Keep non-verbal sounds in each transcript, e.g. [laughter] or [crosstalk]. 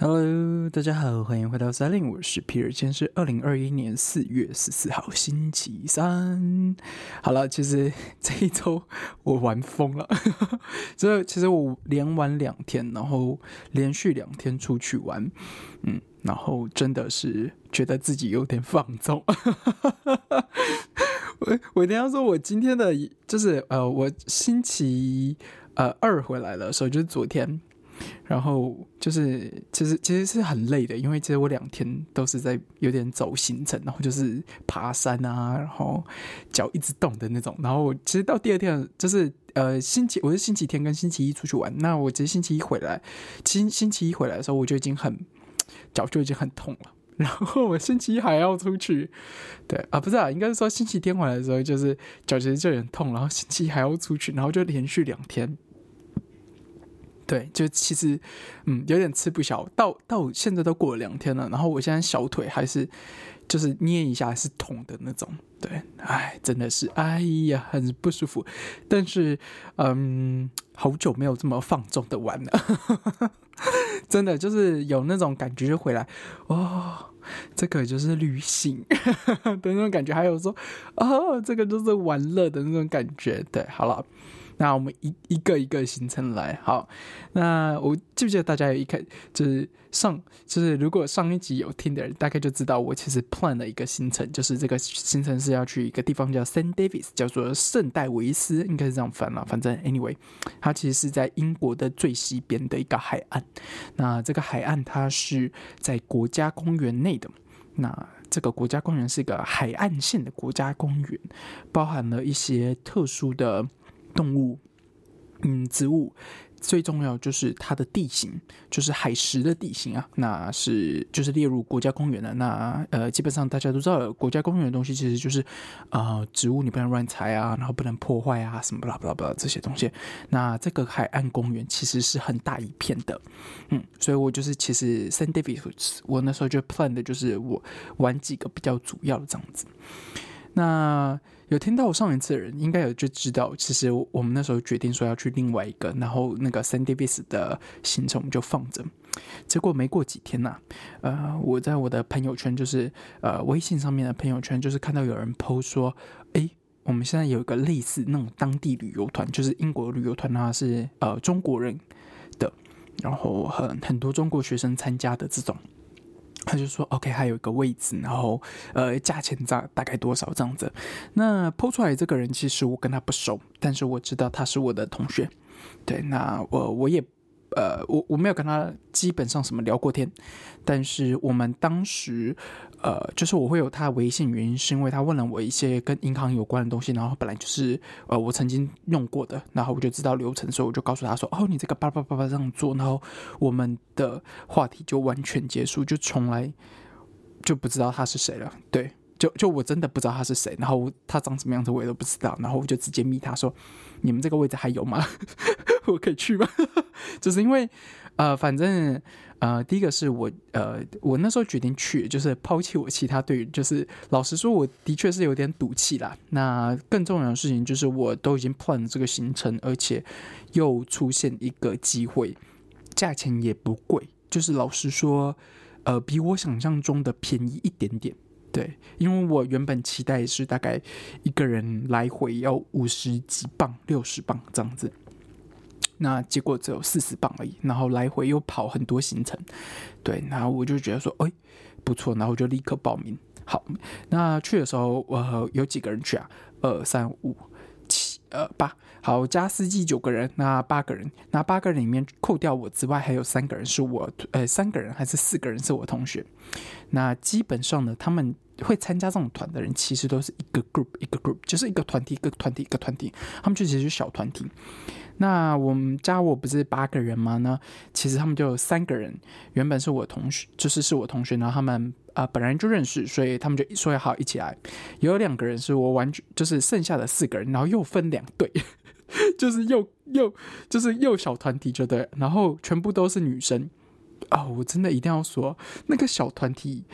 Hello，大家好，欢迎回到三零，我是皮尔，今天是二零二一年四月十四号，星期三。好了，其实 [laughs] 这一周我玩疯了，[laughs] 这其实我连玩两天，然后连续两天出去玩，嗯，然后真的是觉得自己有点放纵。[laughs] 我我一定要说，我今天的就是呃，我星期呃二回来的时候，就是昨天。然后就是，其实其实是很累的，因为其实我两天都是在有点走行程，然后就是爬山啊，然后脚一直动的那种。然后其实到第二天，就是呃星期，我是星期天跟星期一出去玩。那我其实星期一回来，星星期一回来的时候，我就已经很脚就已经很痛了。然后我星期一还要出去，对啊，不是啊，应该是说星期天回来的时候，就是脚其实就有点痛，然后星期一还要出去，然后就连续两天。对，就其实，嗯，有点吃不消。到到现在都过了两天了，然后我现在小腿还是，就是捏一下是痛的那种。对，哎，真的是，哎呀，很不舒服。但是，嗯，好久没有这么放纵的玩了，[laughs] 真的就是有那种感觉就回来，哦，这个就是旅行 [laughs] 的那种感觉，还有说，哦，这个就是玩乐的那种感觉。对，好了。那我们一一个一个行程来，好，那我记不记得大家有一开就是上就是如果上一集有听的人，大概就知道我其实 plan 了一个行程，就是这个行程是要去一个地方叫 Saint Davis，叫做圣戴维斯，应该是这样翻了。反正 anyway，它其实是在英国的最西边的一个海岸。那这个海岸它是在国家公园内的。那这个国家公园是一个海岸线的国家公园，包含了一些特殊的。动物，嗯，植物，最重要就是它的地形，就是海蚀的地形啊，那是就是列入国家公园的。那呃，基本上大家都知道，国家公园的东西其实就是呃，植物你不能乱采啊，然后不能破坏啊，什么巴拉巴拉巴拉这些东西。那这个海岸公园其实是很大一片的，嗯，所以我就是其实 Saint David，我那时候就 plan 的就是我玩几个比较主要的这样子。那有听到我上一次的人，应该有就知道，其实我们那时候决定说要去另外一个，然后那个 San Davis 的行程我们就放着。结果没过几天呐，呃，我在我的朋友圈，就是呃微信上面的朋友圈，就是看到有人 PO 说，哎，我们现在有一个类似那种当地旅游团，就是英国旅游团啊，是呃中国人的，然后很很多中国学生参加的这种。他就说：“OK，还有一个位置，然后呃，价钱大大概多少这样子？那抛出来这个人其实我跟他不熟，但是我知道他是我的同学。对，那我我也。”呃，我我没有跟他基本上什么聊过天，但是我们当时，呃，就是我会有他的微信，原因是因为他问了我一些跟银行有关的东西，然后本来就是呃我曾经用过的，然后我就知道流程，所以我就告诉他说，哦，你这个叭叭叭叭这样做，然后我们的话题就完全结束，就从来就不知道他是谁了，对。就就我真的不知道他是谁，然后他长什么样子我也都不知道，然后我就直接密他说：“你们这个位置还有吗？[laughs] 我可以去吗？” [laughs] 就是因为呃，反正呃，第一个是我呃，我那时候决定去，就是抛弃我其他队员，就是老实说，我的确是有点赌气啦。那更重要的事情就是，我都已经 plan 这个行程，而且又出现一个机会，价钱也不贵，就是老实说，呃，比我想象中的便宜一点点。对，因为我原本期待是大概一个人来回要五十几磅、六十磅这样子，那结果只有四十磅而已，然后来回又跑很多行程，对，然后我就觉得说，哎，不错，然后我就立刻报名。好，那去的时候，我有几个人去啊？二三五七呃八，好，加司机九个人，那八个人，那八个人里面扣掉我之外，还有三个人是我，呃，三个人还是四个人是我同学。那基本上呢，他们会参加这种团的人，其实都是一个 group 一个 group，就是一个团体一个团体一个团体，他们就其实是小团体。那我们加我不是八个人吗？呢，其实他们就有三个人，原本是我同学，就是是我同学，然后他们啊本来就认识，所以他们就说要好一起来。有两个人是我完全就是剩下的四个人，然后又分两队，[laughs] 就是又又就是又小团体就对，然后全部都是女生。哦，我真的一定要说，那个小团体，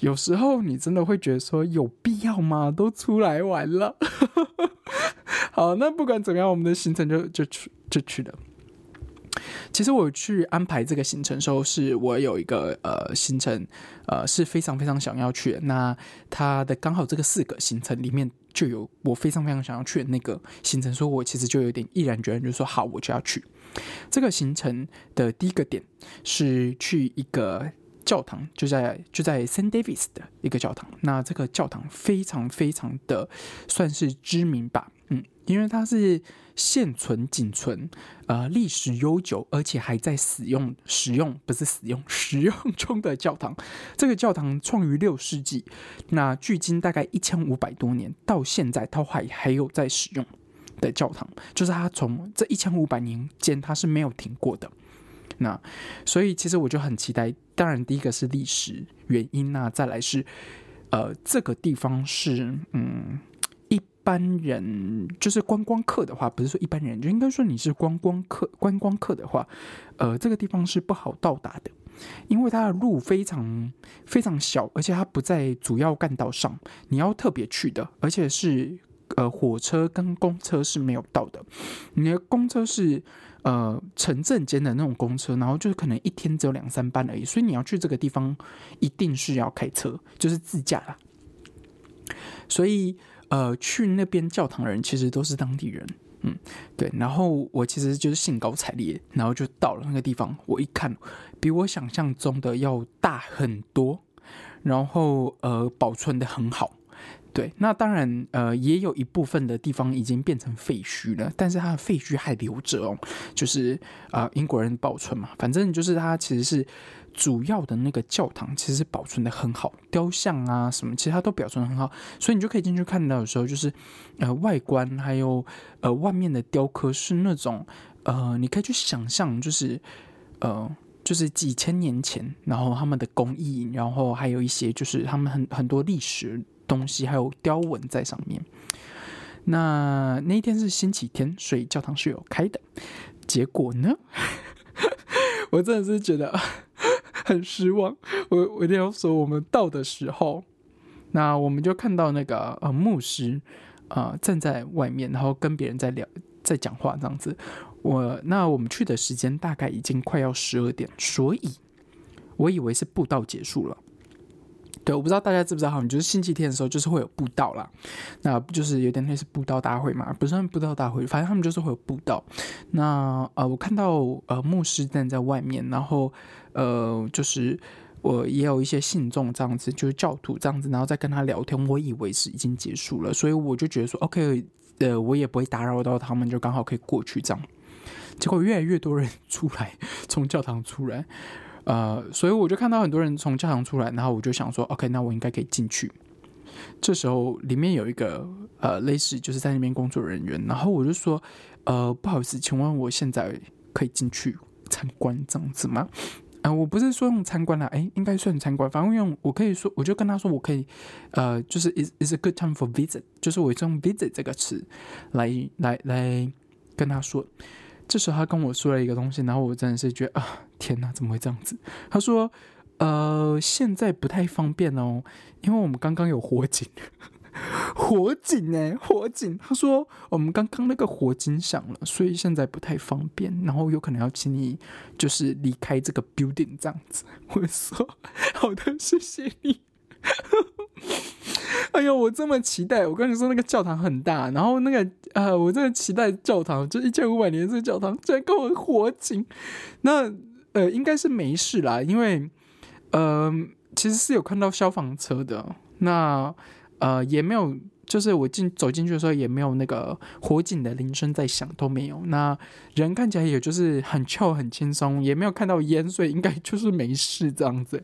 有时候你真的会觉得说有必要吗？都出来玩了。[laughs] 好，那不管怎么样，我们的行程就就去就去了。其实我去安排这个行程时候，是我有一个呃行程，呃是非常非常想要去的。那它的刚好这个四个行程里面就有我非常非常想要去的那个行程，所以我其实就有点毅然决然，就说好，我就要去。这个行程的第一个点是去一个教堂，就在就在 Saint Davis 的一个教堂。那这个教堂非常非常的算是知名吧，嗯，因为它是。现存仅存，呃，历史悠久，而且还在使用使用不是使用使用中的教堂。这个教堂创于六世纪，那距今大概一千五百多年，到现在它还还有在使用的教堂，就是它从这一千五百年间它是没有停过的。那所以其实我就很期待。当然，第一个是历史原因，那再来是呃，这个地方是嗯。一般人就是观光客的话，不是说一般人，就应该说你是观光客。观光客的话，呃，这个地方是不好到达的，因为它的路非常非常小，而且它不在主要干道上，你要特别去的，而且是呃火车跟公车是没有到的。你的公车是呃城镇间的那种公车，然后就是可能一天只有两三班而已，所以你要去这个地方一定是要开车，就是自驾啦。所以。呃，去那边教堂的人其实都是当地人，嗯，对。然后我其实就是兴高采烈，然后就到了那个地方。我一看，比我想象中的要大很多，然后呃，保存的很好。对，那当然呃，也有一部分的地方已经变成废墟了，但是它的废墟还留着哦，就是啊，英国人保存嘛，反正就是它其实是。主要的那个教堂其实保存的很好，雕像啊什么，其实它都保存的很好，所以你就可以进去看到的时候，就是呃外观还有呃外面的雕刻是那种呃你可以去想象，就是呃就是几千年前，然后他们的工艺，然后还有一些就是他们很很多历史东西，还有雕纹在上面。那那一天是星期天，所以教堂是有开的。结果呢，[laughs] 我真的是觉得。[laughs] 很失望，我我一定要说，我们到的时候，那我们就看到那个呃牧师啊站在外面，然后跟别人在聊，在讲话这样子。我那我们去的时间大概已经快要十二点，所以我以为是布道结束了。对，我不知道大家知不知道，好像就是星期天的时候就是会有布道啦，那就是有点类似布道大会嘛，不算布道大会，反正他们就是会有布道。那呃，我看到呃牧师站在外面，然后。呃，就是我也有一些信众这样子，就是教徒这样子，然后再跟他聊天。我以为是已经结束了，所以我就觉得说，OK，呃，我也不会打扰到他们，就刚好可以过去这样。结果越来越多人 [laughs] 出来，从教堂出来，呃，所以我就看到很多人从教堂出来，然后我就想说，OK，那我应该可以进去。这时候里面有一个呃，类似就是在那边工作人员，然后我就说，呃，不好意思，请问我现在可以进去参观这样子吗？啊，我不是说用参观了，哎，应该算参观。反正用我可以说，我就跟他说，我可以，呃，就是 is is a good time for visit，就是我用 visit 这个词来来来跟他说。这时候他跟我说了一个东西，然后我真的是觉得啊，天哪，怎么会这样子？他说，呃，现在不太方便哦，因为我们刚刚有火警。[laughs] 火警哎，火警！他说我们刚刚那个火警响了，所以现在不太方便，然后有可能要请你就是离开这个 building 这样子。[laughs] 我说好的，谢谢你。哎呦，我这么期待！我跟你说，那个教堂很大，然后那个呃，我真的期待教堂，就一千五百年这个教堂居然跟我火警。那呃，应该是没事啦，因为呃，其实是有看到消防车的。那呃，也没有，就是我进走进去的时候，也没有那个火警的铃声在响，都没有。那人看起来也就是很俏、很轻松，也没有看到烟，所以应该 [laughs] 就是没事这样子。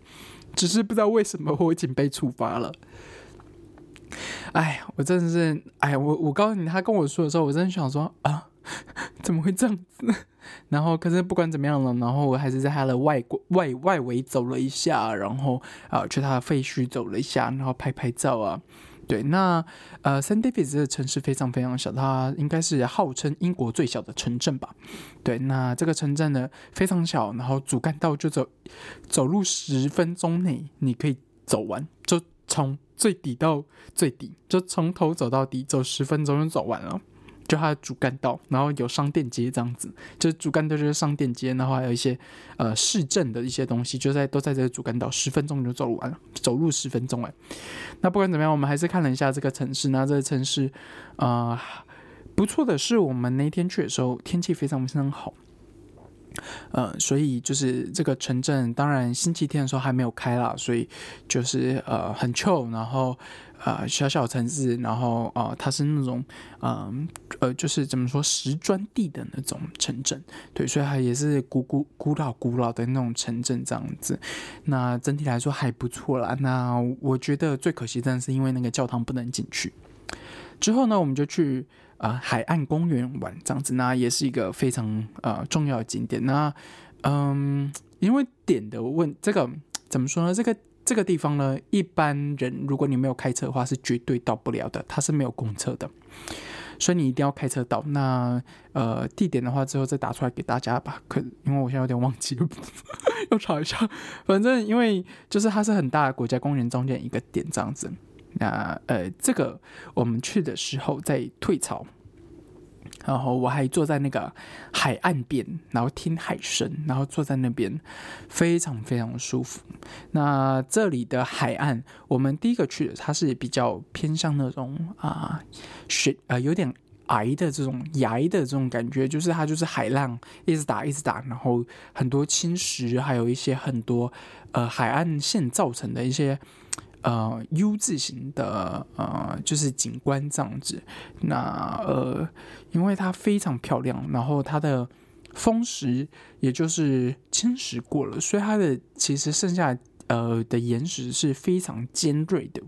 只是不知道为什么火警被触发了。哎，我真的是，哎，我我告诉你，他跟我说的时候，我真的想说啊，[laughs] 怎么会这样子？然后，可是不管怎么样了，然后我还是在他的外外外围走了一下，然后啊，去他的废墟走了一下，然后拍拍照啊。对，那呃，Saint David 这个城市非常非常小，它应该是号称英国最小的城镇吧？对，那这个城镇呢非常小，然后主干道就走走路十分钟内你可以走完，就从最底到最底，就从头走到底，走十分钟就走完了。就它的主干道，然后有商店街这样子，就是主干道就是商店街，然后还有一些呃市政的一些东西，就在都在这个主干道，十分钟就走完了，走路十分钟哎。那不管怎么样，我们还是看了一下这个城市，那这个城市啊不错的是，我们那天去的时候天气非常非常好。呃，所以就是这个城镇，当然星期天的时候还没有开啦，所以就是呃很 chill，然后呃小小城市，然后呃它是那种嗯呃就是怎么说石砖地的那种城镇，对，所以它也是古古古老古老的那种城镇这样子。那整体来说还不错啦。那我觉得最可惜真的是因为那个教堂不能进去。之后呢，我们就去。啊，海岸公园玩这样子，那也是一个非常呃重要的景点。那嗯，因为点的问这个怎么说呢？这个这个地方呢，一般人如果你没有开车的话，是绝对到不了的。它是没有公车的，所以你一定要开车到。那呃，地点的话，之后再打出来给大家吧。可因为我现在有点忘记了，[laughs] 要查一下。反正因为就是它是很大的国家公园中间一个点这样子。那呃，这个我们去的时候在退潮，然后我还坐在那个海岸边，然后听海声，然后坐在那边，非常非常舒服。那这里的海岸，我们第一个去的，它是比较偏向那种啊雪呃有点矮的这种崖的这种感觉，就是它就是海浪一直打一直打，然后很多侵蚀，还有一些很多呃海岸线造成的一些。呃，U 字形的呃，就是景观这样子。那呃，因为它非常漂亮，然后它的风蚀也就是侵蚀过了，所以它的其实剩下呃的岩石是非常尖锐的。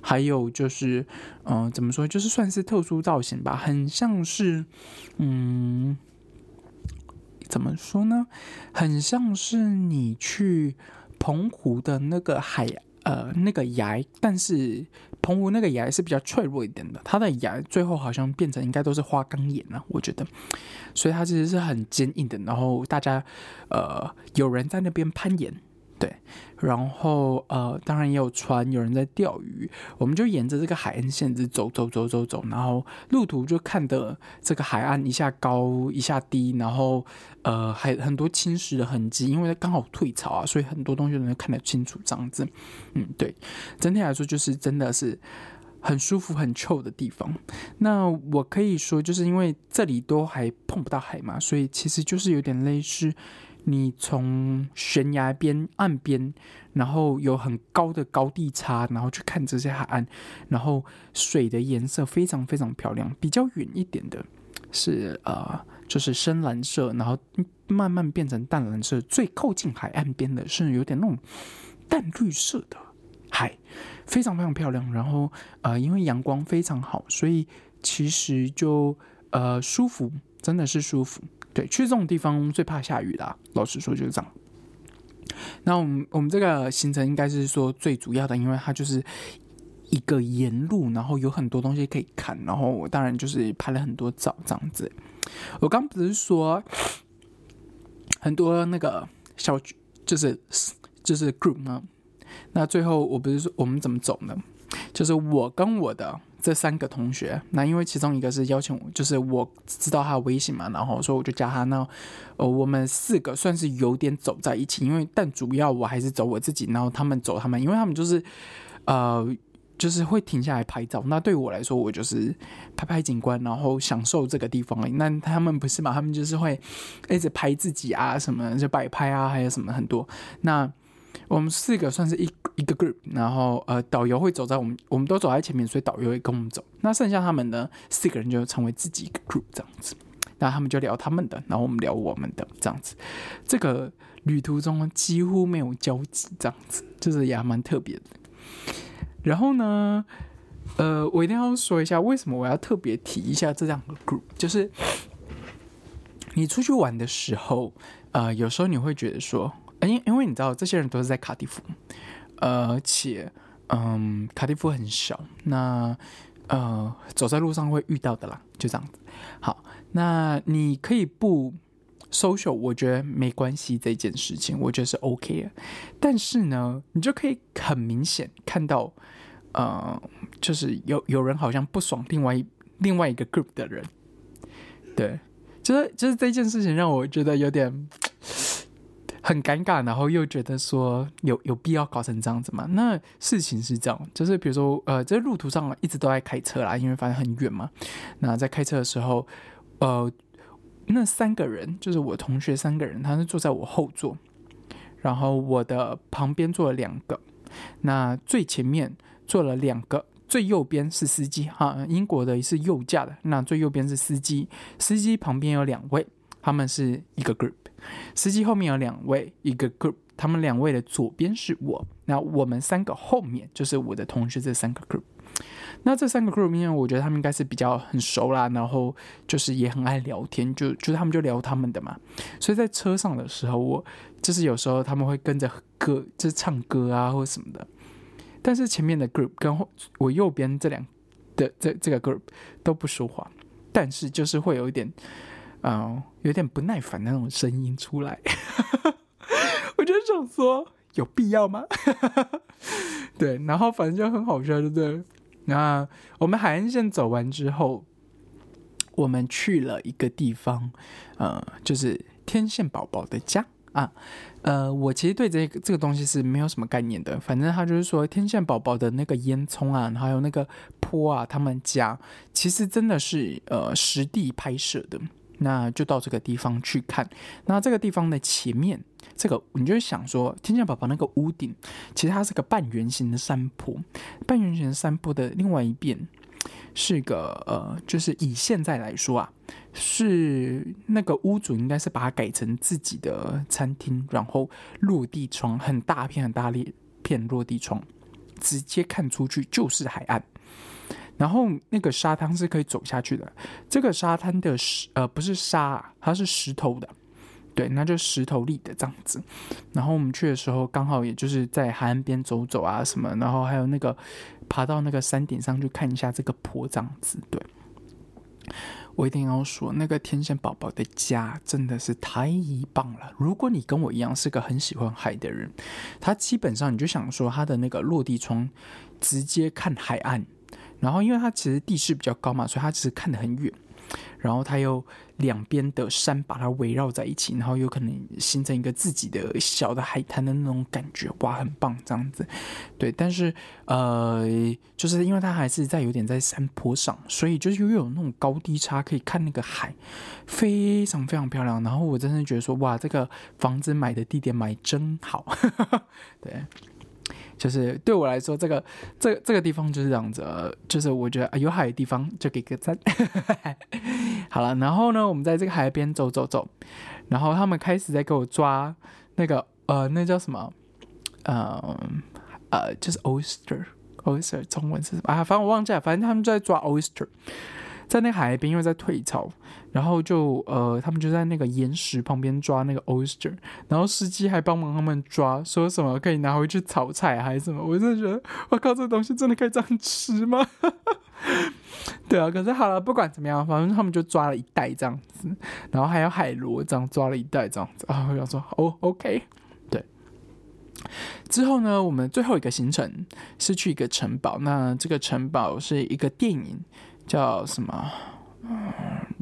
还有就是，嗯，怎么说，就是算是特殊造型吧，很像是，嗯，怎么说呢？很像是你去澎湖的那个海。呃，那个崖，但是澎湖那个崖是比较脆弱一点的，它的崖最后好像变成应该都是花岗岩了，我觉得，所以它其实是很坚硬的。然后大家，呃，有人在那边攀岩。对，然后呃，当然也有船，有人在钓鱼，我们就沿着这个海岸线直走走走走走，然后路途就看的这个海岸一下高一下低，然后呃还很多侵蚀的痕迹，因为刚好退潮啊，所以很多东西都能看得清楚这样子。嗯，对，整体来说就是真的是很舒服、很臭的地方。那我可以说，就是因为这里都还碰不到海嘛，所以其实就是有点类似。你从悬崖边、岸边，然后有很高的高地差，然后去看这些海岸，然后水的颜色非常非常漂亮。比较远一点的是呃，就是深蓝色，然后慢慢变成淡蓝色。最靠近海岸边的是有点那种淡绿色的海，非常非常漂亮。然后呃，因为阳光非常好，所以其实就呃舒服，真的是舒服。对，去这种地方最怕下雨啦。老实说就是这样。那我们我们这个行程应该是说最主要的，因为它就是一个沿路，然后有很多东西可以看，然后我当然就是拍了很多照这样子。我刚不是说很多那个小就是就是 group 吗？那最后我不是说我们怎么走呢？就是我跟我的。这三个同学，那因为其中一个是邀请我，就是我知道他的微信嘛，然后所以我就加他。那呃，我们四个算是有点走在一起，因为但主要我还是走我自己，然后他们走他们，因为他们就是呃，就是会停下来拍照。那对我来说，我就是拍拍景观，然后享受这个地方。那他们不是嘛？他们就是会一直拍自己啊，什么就摆拍啊，还有什么很多。那我们四个算是一一个 group，然后呃，导游会走在我们，我们都走在前面，所以导游会跟我们走。那剩下他们呢，四个人就成为自己一个 group 这样子。那他们就聊他们的，然后我们聊我们的这样子。这个旅途中几乎没有交集，这样子就是也蛮特别的。然后呢，呃，我一定要说一下，为什么我要特别提一下这两个 group，就是你出去玩的时候，呃，有时候你会觉得说。因因为你知道，这些人都是在卡迪夫，而且，嗯，卡蒂夫很小，那呃，走在路上会遇到的啦，就这样子。好，那你可以不 social，我觉得没关系，这件事情我觉得是 OK 的。但是呢，你就可以很明显看到，呃，就是有有人好像不爽另外另外一个 group 的人，对，就是就是这件事情让我觉得有点很尴尬，然后又觉得说有有必要搞成这样子嘛？那事情是这样，就是比如说呃，在路途上一直都在开车啦，因为反正很远嘛。那在开车的时候，呃，那三个人就是我同学三个人，他是坐在我后座，然后我的旁边坐了两个，那最前面坐了两个。最右边是司机哈，英国的是右驾的。那最右边是司机，司机旁边有两位，他们是一个 group。司机后面有两位，一个 group。他们两位的左边是我，那我们三个后面就是我的同学这三个 group。那这三个 group 里面，我觉得他们应该是比较很熟啦，然后就是也很爱聊天，就就他们就聊他们的嘛。所以在车上的时候，我就是有时候他们会跟着歌，就是唱歌啊或者什么的。但是前面的 group 跟后我右边这两的这这个 group 都不说话，但是就是会有一点，嗯，有点不耐烦那种声音出来。[laughs] 我就想说，有必要吗？[laughs] 对，然后反正就很好笑，对不对？那我们海岸线走完之后，我们去了一个地方，呃，就是天线宝宝的家。啊，呃，我其实对这个这个东西是没有什么概念的。反正他就是说，天线宝宝的那个烟囱啊，还有那个坡啊，他们家其实真的是呃实地拍摄的。那就到这个地方去看。那这个地方的前面，这个你就想说，天线宝宝那个屋顶，其实它是个半圆形的山坡，半圆形的山坡的另外一边。是个呃，就是以现在来说啊，是那个屋主应该是把它改成自己的餐厅，然后落地窗很大片很大片落地窗，直接看出去就是海岸，然后那个沙滩是可以走下去的。这个沙滩的石呃不是沙，它是石头的。对，那就石头立的这样子。然后我们去的时候，刚好也就是在海岸边走走啊什么，然后还有那个爬到那个山顶上去看一下这个坡这样子。对，我一定要说，那个天线宝宝的家真的是太棒了。如果你跟我一样是个很喜欢海的人，他基本上你就想说他的那个落地窗直接看海岸，然后因为它其实地势比较高嘛，所以它其实看得很远。然后它又两边的山把它围绕在一起，然后有可能形成一个自己的小的海滩的那种感觉，哇，很棒这样子。对，但是呃，就是因为它还是在有点在山坡上，所以就是又有那种高低差，可以看那个海，非常非常漂亮。然后我真的觉得说，哇，这个房子买的地点买真好，[laughs] 对。就是对我来说，这个这这个地方就是这样子，就是我觉得有海的地方就给个赞。[laughs] 好了，然后呢，我们在这个海边走走走，然后他们开始在给我抓那个呃，那叫什么？呃呃，就是 oyster，oyster 中文是什么啊？反正我忘记了，反正他们就在抓 oyster。在那个海边，因为在退潮，然后就呃，他们就在那个岩石旁边抓那个 oyster，然后司机还帮忙他们抓，说什么可以拿回去炒菜还是什么？我真的觉得，我靠，这东西真的可以这样吃吗？[laughs] 对啊，可是好了，不管怎么样，反正他们就抓了一袋这样子，然后还有海螺这样抓了一袋这样子啊。我想说，哦，OK，对。之后呢，我们最后一个行程是去一个城堡，那这个城堡是一个电影。叫什么？嗯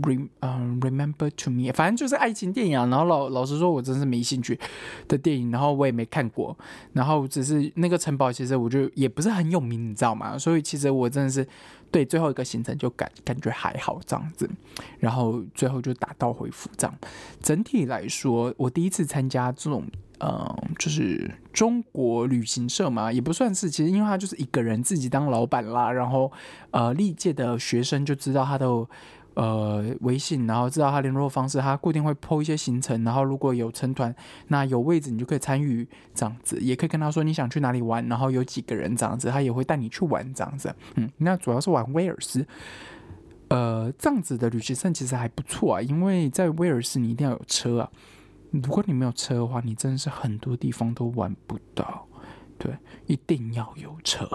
，rem 嗯，remember to me，反正就是爱情电影啊。然后老老实说，我真是没兴趣的电影，然后我也没看过。然后只是那个城堡，其实我就也不是很有名，你知道吗？所以其实我真的是对最后一个行程就感感觉还好这样子。然后最后就打道回府这样。整体来说，我第一次参加这种。嗯，就是中国旅行社嘛，也不算是，其实因为他就是一个人自己当老板啦，然后呃，历届的学生就知道他的呃微信，然后知道他联络方式，他固定会 PO 一些行程，然后如果有成团，那有位置你就可以参与这样子，也可以跟他说你想去哪里玩，然后有几个人这样子，他也会带你去玩这样子。嗯，那主要是玩威尔斯，呃，这样子的旅行社其实还不错啊，因为在威尔斯你一定要有车啊。如果你没有车的话，你真的是很多地方都玩不到。对，一定要有车。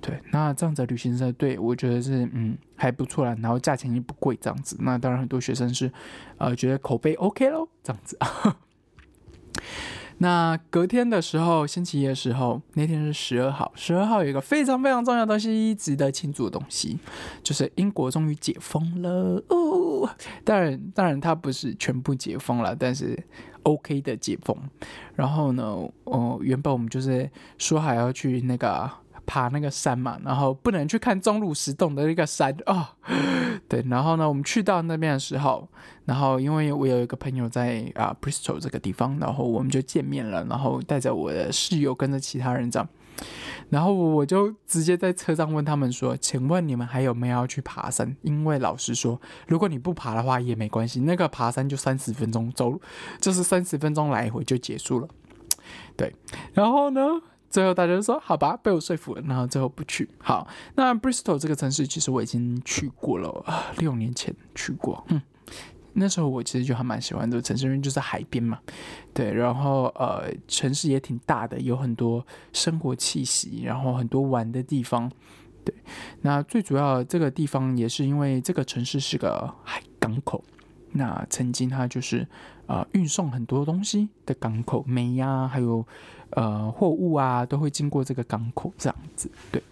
对，那这样子旅行社对我觉得是嗯还不错啦，然后价钱也不贵，这样子。那当然很多学生是呃觉得口碑 OK 咯，这样子。那隔天的时候，星期一的时候，那天是十二号，十二号有一个非常非常重要的东西，值得庆祝的东西，就是英国终于解封了哦。当然，当然它不是全部解封了，但是 OK 的解封。然后呢，哦，原本我们就是说还要去那个。爬那个山嘛，然后不能去看钟乳石洞的那个山啊，[gasps] 对，然后呢，我们去到那边的时候，然后因为我有一个朋友在啊 Bristol 这个地方，然后我们就见面了，然后带着我的室友跟着其他人这样，然后我就直接在车上问他们说：“请问你们还有没有要去爬山？”因为老师说，如果你不爬的话也没关系，那个爬山就三十分钟走，就是三十分钟来回就结束了，对，然后呢？最后大家就说好吧，被我说服了，然后最后不去。好，那 Bristol 这个城市其实我已经去过了，六年前去过。嗯，那时候我其实就还蛮喜欢这个城市，因为就是海边嘛。对，然后呃，城市也挺大的，有很多生活气息，然后很多玩的地方。对，那最主要这个地方也是因为这个城市是个海港口。那曾经它就是呃运送很多东西的港口，煤呀，还有呃货物啊，都会经过这个港口这样子。对，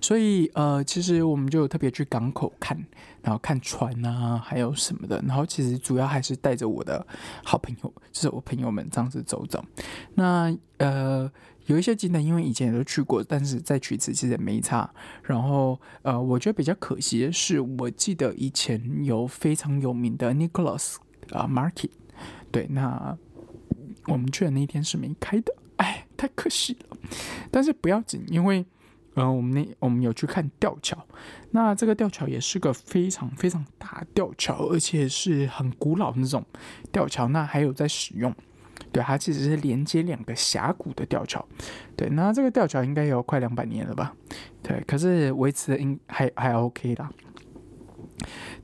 所以呃，其实我们就特别去港口看，然后看船啊，还有什么的。然后其实主要还是带着我的好朋友，就是我朋友们这样子走走。那呃。有一些景点，因为以前也都去过，但是再去一次其实也没差。然后，呃，我觉得比较可惜的是，我记得以前有非常有名的 Nicholas 啊 Market，对，那我们去的那一天是没开的，哎，太可惜了。但是不要紧，因为，呃，我们那我们有去看吊桥，那这个吊桥也是个非常非常大吊桥，而且是很古老那种吊桥，那还有在使用。对，它其实是连接两个峡谷的吊桥。对，那这个吊桥应该有快两百年了吧？对，可是维持的应还还 OK 啦。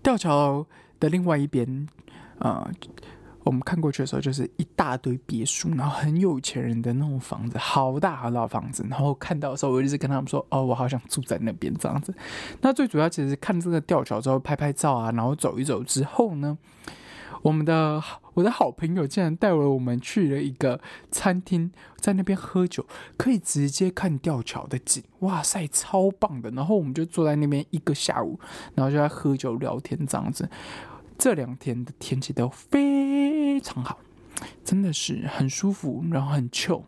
吊桥的另外一边，呃，我们看过去的时候，就是一大堆别墅，然后很有钱人的那种房子，好大好大房子。然后看到的时候，我一直跟他们说：“哦，我好想住在那边这样子。”那最主要其实是看这个吊桥之后拍拍照啊，然后走一走之后呢。我们的我的好朋友竟然带了我们去了一个餐厅，在那边喝酒，可以直接看吊桥的景，哇塞，超棒的！然后我们就坐在那边一个下午，然后就在喝酒聊天这样子。这两天的天气都非非常好，真的是很舒服，然后很 chill，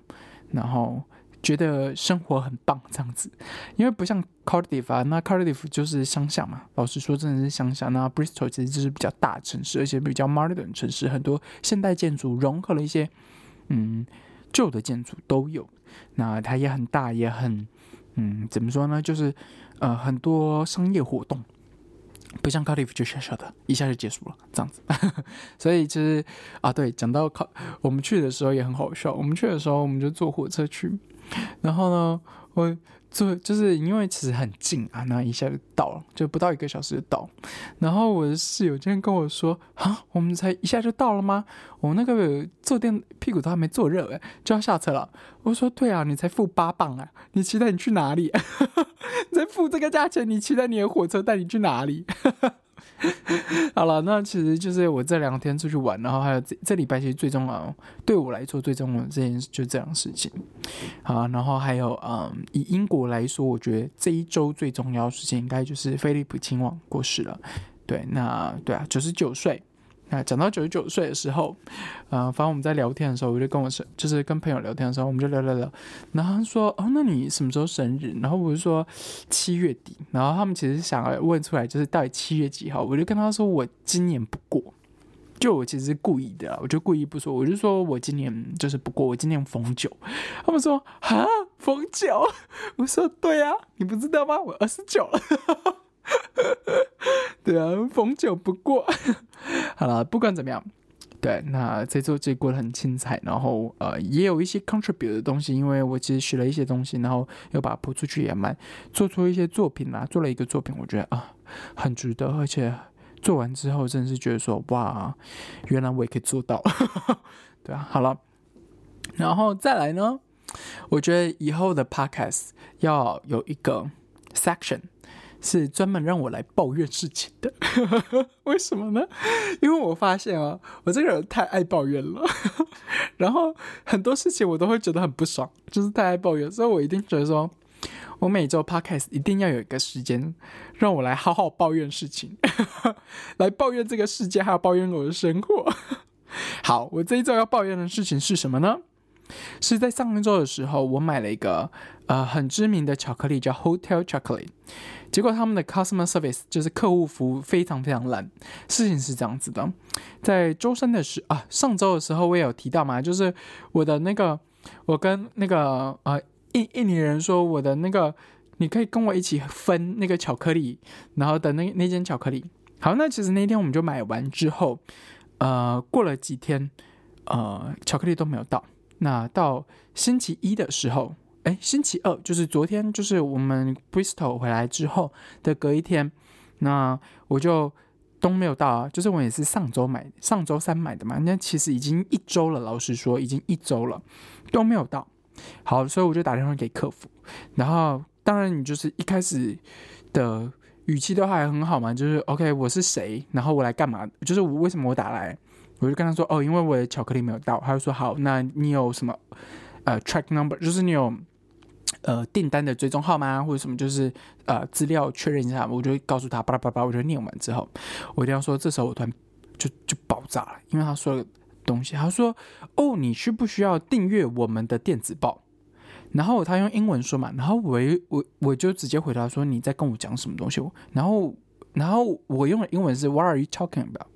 然后。觉得生活很棒这样子，因为不像 Cardiff 啊，那 Cardiff 就是乡下嘛。老实说，真的是乡下。那 Bristol 其实就是比较大城市，而且比较 modern 城市，很多现代建筑融合了一些嗯旧的建筑都有。那它也很大，也很嗯怎么说呢？就是呃很多商业活动，不像卡利夫就小小的，一下就结束了这样子。[laughs] 所以其实啊，对，讲到考我们去的时候也很好笑。我们去的时候，我们就坐火车去。然后呢，我坐就是因为其实很近啊，那一下就到了，就不到一个小时就到。然后我的室友今天跟我说：“啊，我们才一下就到了吗？我那个坐垫屁股都还没坐热哎，就要下车了。”我说：“对啊，你才付八磅啊，你期待你去哪里？[laughs] 你在付这个价钱，你期待你的火车带你去哪里？”哈 [laughs] 哈 [laughs] 好了，那其实就是我这两天出去玩，然后还有这这礼拜其实最重要，对我来说最重要的这件事就这样事情。啊，然后还有嗯，以英国来说，我觉得这一周最重要的事情应该就是菲利普亲王过世了。对，那对啊，九十九岁。那讲到九十九岁的时候，呃，反正我们在聊天的时候，我就跟我是就是跟朋友聊天的时候，我们就聊聊聊，然后他说哦，那你什么时候生日？然后我就说七月底，然后他们其实想要问出来就是到底七月几号，我就跟他说我今年不过，就我其实故意的，我就故意不说，我就说我今年就是不过，我今年逢九。他们说啊，逢九？我说对啊，你不知道吗？我二十九了。[laughs] 对啊，逢九不过。[laughs] 好了，不管怎么样，对，那这周这过得很精彩，然后呃，也有一些 contribute 的东西，因为我其实学了一些东西，然后又把它铺出去，也蛮做出一些作品啦，做了一个作品，我觉得啊，很值得，而且做完之后，真的是觉得说，哇，原来我也可以做到，对啊，好了，然后再来呢，我觉得以后的 podcast 要有一个 section。是专门让我来抱怨事情的。[laughs] 为什么呢？因为我发现啊，我这个人太爱抱怨了，[laughs] 然后很多事情我都会觉得很不爽，就是太爱抱怨，所以我一定觉得说，我每周 podcast 一定要有一个时间让我来好好抱怨事情，[laughs] 来抱怨这个世界，还有抱怨我的生活。好，我这一周要抱怨的事情是什么呢？是在上周的时候，我买了一个呃很知名的巧克力，叫 Hotel Chocolate。结果他们的 customer service 就是客户服务非常非常烂。事情是这样子的，在周三的时啊上周的时候，我也有提到嘛，就是我的那个我跟那个呃印印尼人说，我的那个你可以跟我一起分那个巧克力，然后的那那间巧克力。好，那其实那天我们就买完之后，呃，过了几天，呃，巧克力都没有到。那到星期一的时候，哎，星期二就是昨天，就是我们 Bristol 回来之后的隔一天，那我就都没有到啊。就是我也是上周买，上周三买的嘛。那其实已经一周了，老实说，已经一周了都没有到。好，所以我就打电话给客服，然后当然你就是一开始的语气都还很好嘛，就是 OK，我是谁，然后我来干嘛？就是我为什么我打来？我就跟他说哦，因为我的巧克力没有到，他就说好，那你有什么呃 track number，就是你有呃订单的追踪号吗，或者什么就是呃资料确认一下，我就告诉他巴拉巴拉，我就念完之后，我一定要说，这时候我突然就就爆炸了，因为他说的东西，他说哦，你需不需要订阅我们的电子报？然后他用英文说嘛，然后我我我就直接回答说你在跟我讲什么东西？然后然后我用的英文是 What are you talking about？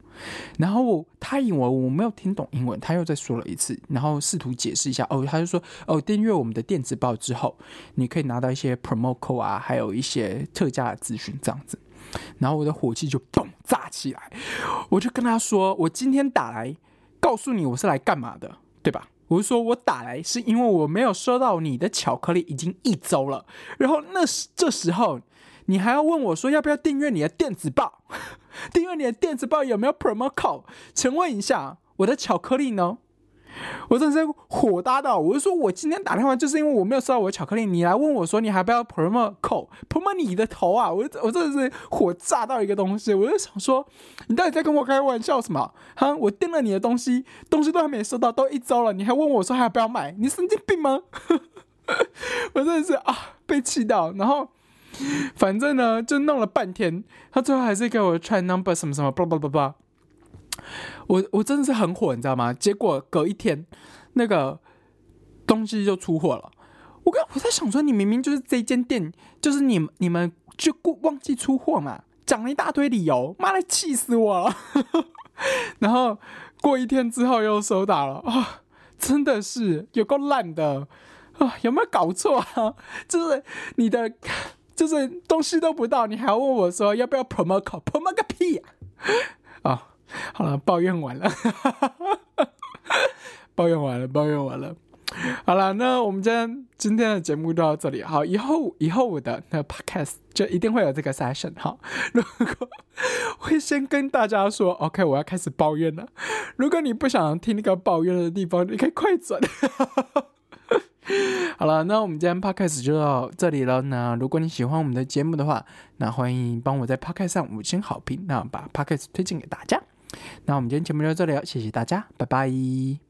然后我他以为我没有听懂英文，他又再说了一次，然后试图解释一下。哦，他就说：“哦，订阅我们的电子报之后，你可以拿到一些 promo code 啊，还有一些特价的资讯，这样子。”然后我的火气就嘣炸起来，我就跟他说：“我今天打来告诉你我是来干嘛的，对吧？我就说我打来是因为我没有收到你的巧克力已经一周了，然后那时这时候。”你还要问我说要不要订阅你的电子报？[laughs] 订阅你的电子报有没有 promo code？请问一下，我的巧克力呢？我真是火大到，我就说我今天打电话就是因为我没有收到我的巧克力，你来问我说你还不要 promo code？promo 你的头啊！我我真的是火炸到一个东西，我就想说，你到底在跟我开玩笑什么？哈，我订了你的东西，东西都还没收到，都一周了，你还问我说还要不要买？你神经病吗？[laughs] 我真的是啊，被气到，然后。[laughs] 反正呢，就弄了半天，他最后还是给我 try number 什么什么，叭叭叭叭。我我真的是很火，你知道吗？结果隔一天，那个东西就出货了。我刚我在想说，你明明就是这间店，就是你你们就过忘记出货嘛，讲了一大堆理由，妈的气死我了。[laughs] 然后过一天之后又收到了啊，[laughs] 真的是有够烂的啊！有没有搞错啊？就是你的。就是东西都不到，你还问我说要不要 promo？promo 个屁啊！啊，[laughs] 好了，抱怨完了，[laughs] 抱怨完了，抱怨完了。好了，那我们今天今天的节目就到这里。好，以后以后我的那个 podcast 就一定会有这个 session 哈。如果会先跟大家说，OK，我要开始抱怨了。如果你不想听那个抱怨的地方，你可以快转。哈哈哈 [laughs] 好了，那我们今天 podcast 就到这里了。那如果你喜欢我们的节目的话，那欢迎帮我在 podcast 上五星好评，那把 podcast 推荐给大家。那我们今天节目就到这里了，谢谢大家，拜拜。